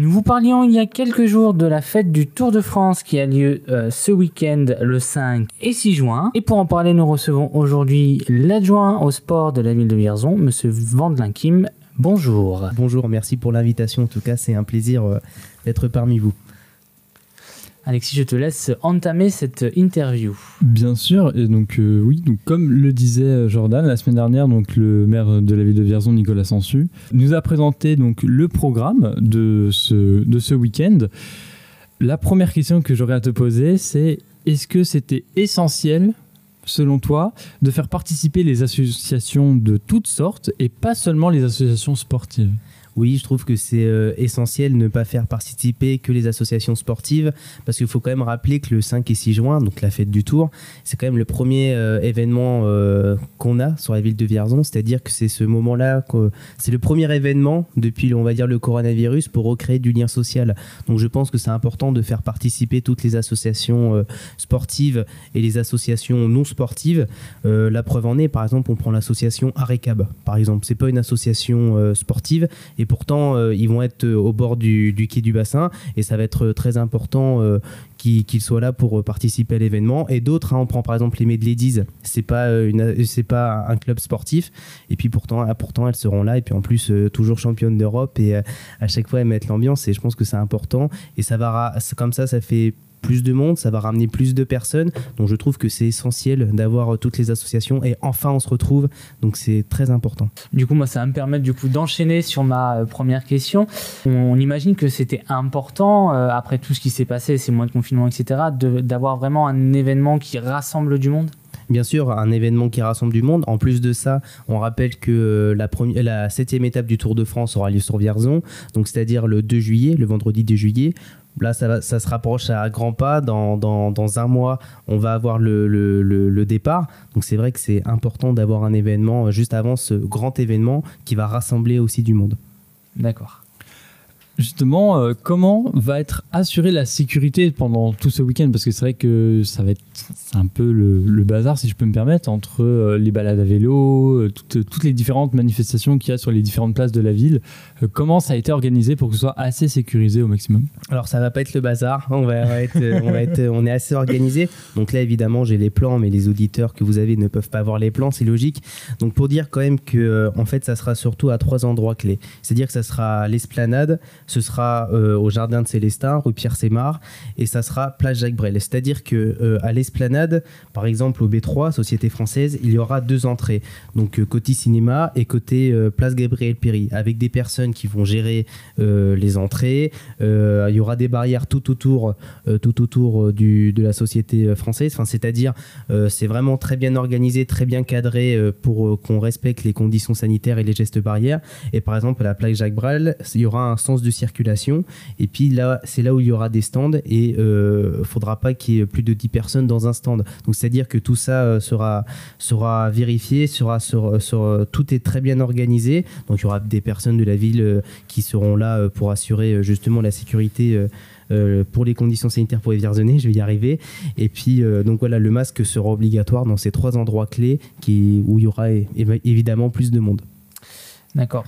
Nous vous parlions il y a quelques jours de la fête du Tour de France qui a lieu euh, ce week-end le 5 et 6 juin. Et pour en parler, nous recevons aujourd'hui l'adjoint au sport de la ville de Vierzon, Monsieur Vandelin Kim. Bonjour. Bonjour, merci pour l'invitation. En tout cas, c'est un plaisir euh, d'être parmi vous. Alexis, je te laisse entamer cette interview. Bien sûr, et donc euh, oui, donc comme le disait Jordan la semaine dernière, donc le maire de la ville de Vierzon, Nicolas Sansu, nous a présenté donc le programme de ce, de ce week-end. La première question que j'aurais à te poser, c'est est-ce que c'était essentiel, selon toi, de faire participer les associations de toutes sortes et pas seulement les associations sportives? Oui, je trouve que c'est euh, essentiel de ne pas faire participer que les associations sportives, parce qu'il faut quand même rappeler que le 5 et 6 juin, donc la fête du Tour, c'est quand même le premier euh, événement euh, qu'on a sur la ville de Vierzon, c'est-à-dire que c'est ce moment-là, c'est le premier événement depuis, on va dire, le coronavirus pour recréer du lien social. Donc je pense que c'est important de faire participer toutes les associations sportives et les associations non sportives. la preuve en est, par exemple, on prend l'association Arecab, par exemple. C'est pas une association sportive et pourtant euh, ils vont être euh, au bord du, quai du bassin et ça va être euh, très important qu'ils soient là pour participer à l'événement. Et d'autres, hein, on prend par exemple les Medladies, c'est pas c'est pas un club sportif. Et puis pourtant, ah, pourtant elles seront là. Et puis en plus, toujours championne d'Europe et à chaque fois elles mettent l'ambiance. Et je pense que c'est important. Et ça va, comme ça, ça fait plus de monde, ça va ramener plus de personnes. Donc je trouve que c'est essentiel d'avoir euh, toutes les associations et enfin on se retrouve. Donc c'est très important. Du coup, moi, ça va me permettre du coup d'enchaîner sur ma euh, première question. On, imagine que c'était important euh, après tout ce qui s'est passé, ces mois de confinement, etc., d'avoir vraiment un événement qui rassemble du monde? Bien sûr, un événement qui rassemble du monde. En plus de ça, on rappelle que la, première, la septième étape du Tour de France aura lieu sur Vierzon, donc c'est-à-dire le 2 juillet, le vendredi 2 juillet. Là, ça, se rapproche à grands pas. Dans, un mois, on va avoir le, départ. Donc c'est vrai que c'est important d'avoir un événement euh, juste avant ce grand événement qui va rassembler aussi du monde. D'accord. Justement, euh, comment va être assurée la sécurité pendant tout ce week-end? Parce que c'est vrai que ça va être un peu le, bazar, si je peux me permettre, entre euh, les balades à vélo, euh, toutes, les différentes manifestations qu'il y a sur les différentes places de la ville. comment ça a été organisé pour que ce soit assez sécurisé au maximum? Alors ça va pas être le bazar, on va, être, on, va être, on est assez organisé. Donc là évidemment j'ai les plans, mais les auditeurs que vous avez ne peuvent pas voir les plans, c'est logique. Donc pour dire quand même que en fait ça sera surtout à trois endroits clés. C'est-à-dire que ça sera l'esplanade, ce sera euh, au jardin de Célestin, rue Pierre Sémar, et ça sera place Jacques Brel. C'est-à-dire que euh, à l'esplanade, par exemple au B3, Société française, il y aura deux entrées, donc euh, côté cinéma et côté place Gabriel Péry, avec des personnes qui vont gérer les entrées. il y aura des barrières tout autour, tout autour du, de la Société française. Enfin, c'est-à-dire, c'est vraiment très bien organisé, très bien cadré pour qu'on respecte les conditions sanitaires et les gestes barrières. Et par exemple, à la place Jacques Brel, il y aura un sens de circulation. Et puis là, c'est là où il y aura des stands et il euh, faudra pas qu'il y ait plus de 10 personnes dans un stand. Donc c'est-à-dire que tout ça euh, sera, sera vérifié, sera sur, sur, tout est très bien organisé. Donc il y aura des personnes de la ville euh, qui seront là pour assurer justement la sécurité. pour les conditions sanitaires pour les Vierzonais, je vais y arriver. Et puis, donc voilà, le masque sera obligatoire dans ces trois endroits clés qui, où il y aura évidemment plus de monde. D'accord.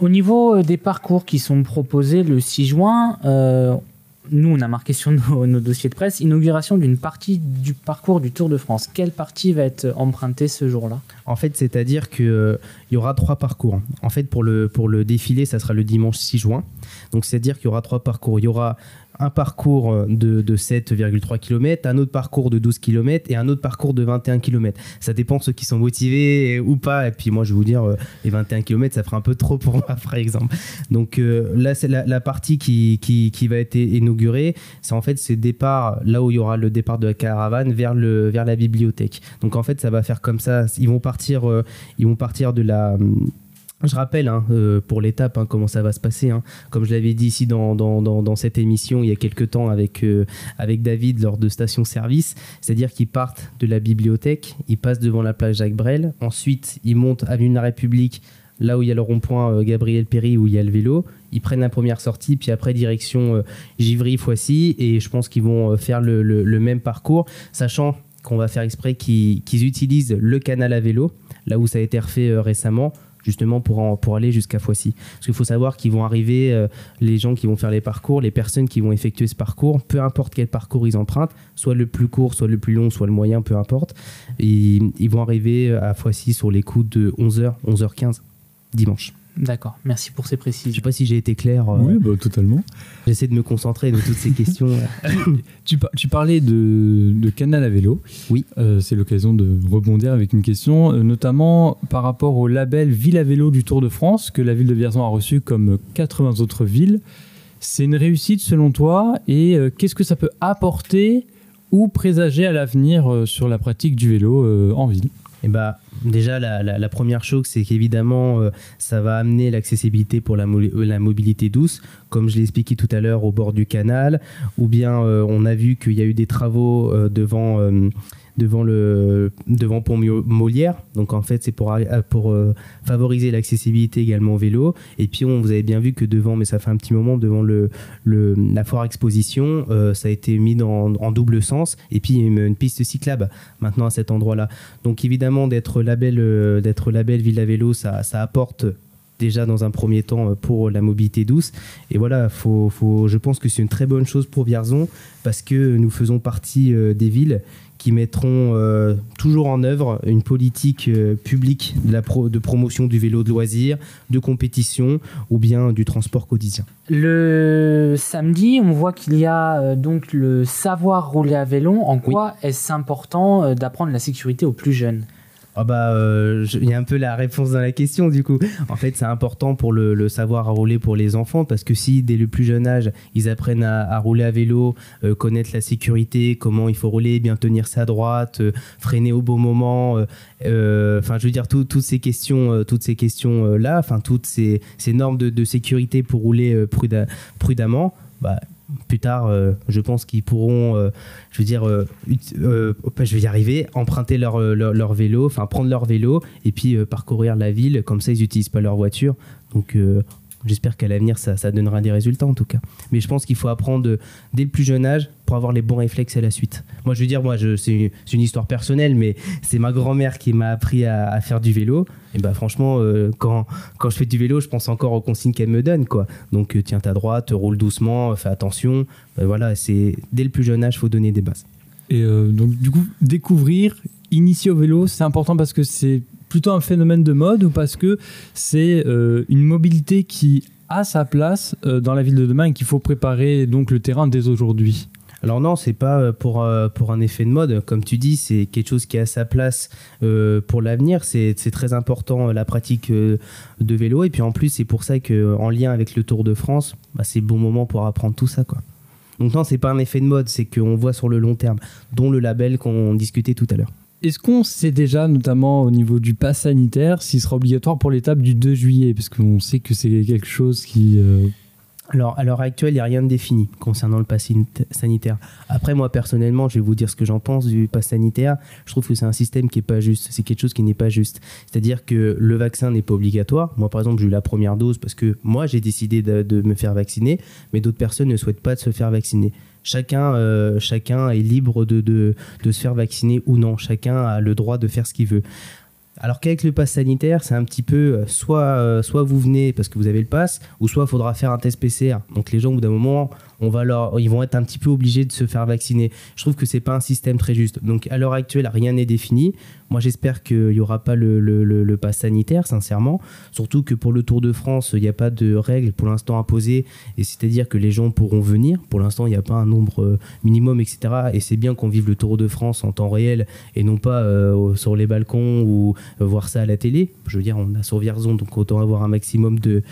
Au niveau euh, des parcours qui sont proposés le 6 juin, euh, nous, on a marqué sur nos, dossiers de presse inauguration d'une partie du parcours du Tour de France. Quelle partie va être empruntée ce jour-là? En fait, c'est-à-dire qu'il euh, y aura trois parcours. En fait, pour le, pour le défilé, ça sera le dimanche 6 juin. Donc, c'est-à-dire qu'il y aura trois parcours. Il y aura un parcours euh, de, 7,3 km, un autre parcours de 12 km et un autre parcours de 21 km. Ça dépend de ceux qui sont motivés ou pas. Et puis moi, je vais vous dire, euh, les 21 km, ça ferait un peu trop pour moi, par exemple. Donc euh, là, c'est la, partie qui, qui, va être inaugurée. C'est en fait ce départ, là où il y aura le départ de la caravane vers, le, vers la bibliothèque. Donc en fait, ça va faire comme ça. Ils vont partir, ils vont partir de la je rappelle hein, euh, pour l'étape hein, comment ça va se passer. Hein. Comme je l'avais dit ici dans, cette émission il y a quelques temps avec, euh, avec David lors de Station Service, c'est-à-dire qu'ils partent de la bibliothèque, ils passent devant la plage Jacques Brel, ensuite ils montent à de la République, là où il y a le rond-point euh, Gabriel Péry où il y a le vélo, ils prennent la première sortie, puis après direction Givry-Foissy, et je pense qu'ils vont faire le, même parcours, sachant qu'on va faire exprès qu'ils utilisent le canal à vélo, là où ça a été refait récemment justement pour, pour aller jusqu'à Foissy. Parce qu'il faut savoir qu'ils vont arriver, euh, les gens qui vont faire les parcours, les personnes qui vont effectuer ce parcours, peu importe quel parcours ils empruntent, soit le plus court, soit le plus long, soit le moyen, peu importe, ils, ils vont arriver à Foissy sur les coups de 11h, 11h15 dimanche. D'accord, merci pour ces précisions. Je sais pas si j'ai été clair. euh, Oui, bah, totalement. J'essaie de me concentrer de toutes ces questions. Tu, par- tu parlais de, de canal à vélo. Oui. Euh, c'est l'occasion de rebondir avec une question, euh, notamment par rapport au label Ville à vélo du Tour de France que la ville de Vierzon a reçu comme 80 autres villes. C'est une réussite selon toi et euh, qu'est-ce que ça peut apporter ou présager à l'avenir euh, sur la pratique du vélo euh, en ville? Et bah, déjà, la, la- première chose, c'est qu'évidemment, euh, ça va amener l'accessibilité pour la, mo- la mobilité douce, comme je l'ai expliqué tout à l'heure, au bord du canal, ou bien euh, on a vu qu'il y a eu des travaux euh, devant, devant, le, devant Pont Molière. Donc, en fait, c'est pour, pour favoriser l'accessibilité également au vélo. Et puis, on, vous avez bien vu que devant, mais ça fait un petit moment, devant le, le, la foire exposition, ça a été mis dans- en double sens. Et puis, une, une piste cyclable maintenant à cet endroit-là. Donc évidemment, d'être label, euh, d'être label Ville à Vélo, ça, ça apporte déjà dans un premier temps euh, pour la mobilité douce. Et voilà, faut, faut, je pense que c'est une très bonne chose pour Vierzon parce que nous faisons partie euh, des villes qui mettront euh, toujours en œuvre une politique euh, publique de, la pro- de promotion du vélo de loisir, de compétition ou bien du transport quotidien. Le samedi, on voit qu'il y a euh, donc le savoir rouler à vélo. En quoi est-ce important d'apprendre la sécurité aux plus jeunes? Ah bah, euh, il y a un peu la réponse dans la question du coup. En fait, c'est important pour le, savoir à rouler pour les enfants parce que si dès le plus jeune âge, ils apprennent à, rouler à vélo, euh, connaître la sécurité, comment il faut rouler, bien tenir sa droite, euh, freiner au bon moment, enfin, je veux dire tout- toutes ces questions, toutes ces questions là, enfin toutes ces, normes de, sécurité pour rouler prudemment. Bah, plus tard, euh, je pense qu'ils pourront, euh, je veux dire, euh, je vais y arriver, emprunter leur, vélo, enfin prendre leur vélo et puis parcourir la ville. Comme ça, ils n'utilisent pas leur voiture. Donc, j'espère qu'à l'avenir, ça, donnera des résultats en tout cas. Mais je pense qu'il faut apprendre euh, dès le plus jeune âge pour avoir les bons réflexes à la suite. Moi, je veux dire, moi, c'est une, histoire personnelle, mais c'est ma grand-mère qui m'a appris à, faire du vélo. Et bah, franchement, euh, quand, je fais du vélo, je pense encore aux consignes qu'elle me donne, quoi. Donc, euh, tiens ta droite, roule doucement, fais attention. Euh, voilà, c'est dès le plus jeune âge, faut donner des bases. Et donc, du coup, découvrir, initier au vélo, c'est important parce que c'est plutôt un phénomène de mode ou parce que c'est euh, une mobilité qui a sa place euh, dans la ville de demain et qu'il faut préparer donc le terrain dès aujourd'hui? Alors non, c'est pas euh, pour, pour un effet de mode. Comme tu dis, c'est quelque chose qui a sa place pour l'avenir. C'est très important la pratique de vélo. Et puis en plus, c'est pour ça qu'en lien avec le Tour de France, bah, c'est le bon moment pour apprendre tout ça. Quoi. Donc non, c'est pas un effet de mode, c'est qu'on voit sur le long terme, dont le label qu'on discutait tout à l'heure. Est-ce qu'on sait déjà, notamment au niveau du pass sanitaire, s'il sera obligatoire pour l'étape du 2 juillet? Parce qu'on sait que c'est quelque chose qui... euh, Alors, à l'heure actuelle, il n'y a rien de défini concernant le pass sanita- sanitaire. Après, moi, personnellement, je vais vous dire ce que j'en pense du pass sanitaire. Je trouve que c'est un système qui n'est pas juste. C'est quelque chose qui n'est pas juste. C'est-à-dire que le vaccin n'est pas obligatoire. Moi, par exemple, j'ai eu la première dose parce que moi, j'ai décidé de, me faire vacciner, mais d'autres personnes ne souhaitent pas de se faire vacciner. Chacun, euh, chacun est libre de se faire vacciner ou non. Chacun a le droit de faire ce qu'il veut. Alors qu'avec le pass sanitaire, c'est un petit peu euh, soit, euh, soit vous venez parce que vous avez le pass, ou soit il faudra faire un test PCR. Donc les gens, au bout d'un moment, on va leur, ils vont être un petit peu obligés de se faire vacciner. Je trouve que c'est pas un système très juste. Donc à l'heure actuelle, rien n'est défini. Moi, j'espère qu'il n'y aura pas le, le, le, pass sanitaire, sincèrement. Surtout que pour le Tour de France, il n'y a pas de règles pour l'instant imposées. Et c'est-à-dire que les gens pourront venir. Pour l'instant, il n'y a pas un nombre euh, minimum, etc. Et c'est bien qu'on vive le Tour de France en temps réel et non pas sur les balcons ou voir ça à la télé. Je veux dire, on a sur Vierzon, donc autant avoir un maximum de,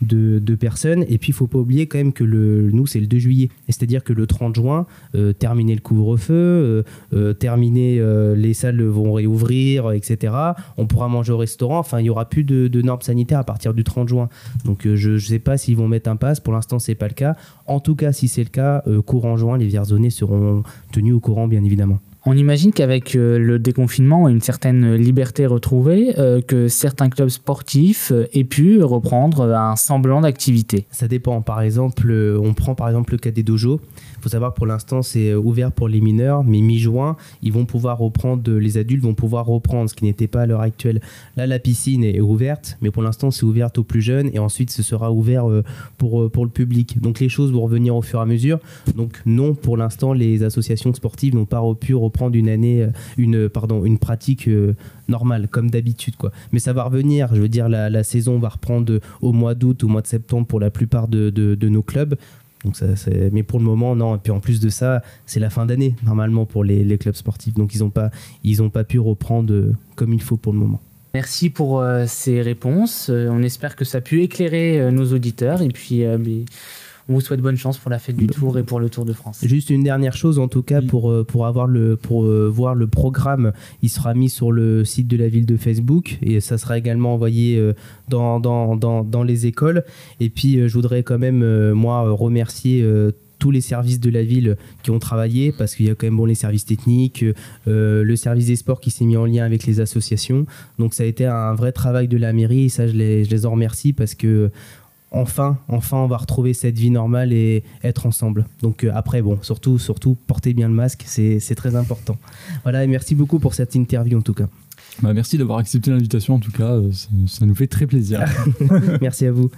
de, personnes. Et puis, il faut pas oublier quand même que le, nous, c'est le 2 juillet. Et C'est-à-dire que le 30 juin, euh, terminer le couvre-feu, euh, euh, terminer, les salles vont réouvrir, etc. On pourra manger au restaurant. Enfin, il y aura plus de, normes sanitaires à partir du 30 juin. Donc, je ne sais pas s'ils vont mettre un pass. Pour l'instant, c'est pas le cas. En tout cas, si c'est le cas, courant juin, les Vierzonais seront tenus au courant, bien évidemment. On imagine qu'avec euh, le déconfinement et une certaine liberté retrouvée, euh, que certains clubs sportifs euh, aient pu reprendre un semblant d'activité. Ça dépend. Par exemple, on prend par exemple le cas des dojos. Il faut savoir pour l'instant, c'est ouvert pour les mineurs, mais mi-juin, ils vont pouvoir reprendre, les adultes vont pouvoir reprendre, ce qui n'était pas à l'heure actuelle. Là, la piscine est ouverte, mais pour l'instant, c'est ouvert aux plus jeunes et ensuite, ce sera ouvert pour, pour le public. Donc, les choses vont revenir au fur et à mesure. Donc, non, pour l'instant, les associations sportives n'ont pas pu reprendre une année, euh, une, pardon, une pratique euh, normale, comme d'habitude. quoi. Mais ça va revenir. Je veux dire, la, saison va reprendre au mois d'août, au mois de septembre pour la plupart de, nos clubs. Donc ça, mais pour le moment, non. Et puis en plus de ça, c'est la fin d'année, normalement, pour les, clubs sportifs. Donc ils n'ont pas, pas pu reprendre euh, comme il faut pour le moment. Merci pour ces réponses. On espère que ça a pu éclairer nos auditeurs. Et puis, on vous souhaite bonne chance pour la fête du Tour et pour le Tour de France. Juste une dernière chose, en tout cas, pour, euh, pour, avoir le, pour euh, voir le programme, il sera mis sur le site de la ville de Facebook et ça sera également envoyé euh, dans, dans, dans, dans les écoles. Et puis, je voudrais quand même, moi, remercier. tous les services de la ville qui ont travaillé parce qu'il y a quand même bon les services techniques euh, le service des sports qui s'est mis en lien avec les associations donc ça a été un vrai travail de la mairie et ça je les, je les en remercie parce que enfin, enfin, on va retrouver cette vie normale et être ensemble. Donc euh, après, bon, surtout, surtout, portez bien le masque, c'est très important. Voilà, et merci beaucoup pour cette interview en tout cas. Bah, merci d'avoir accepté l'invitation, en tout cas, euh, ça, ça nous fait très plaisir. merci à vous.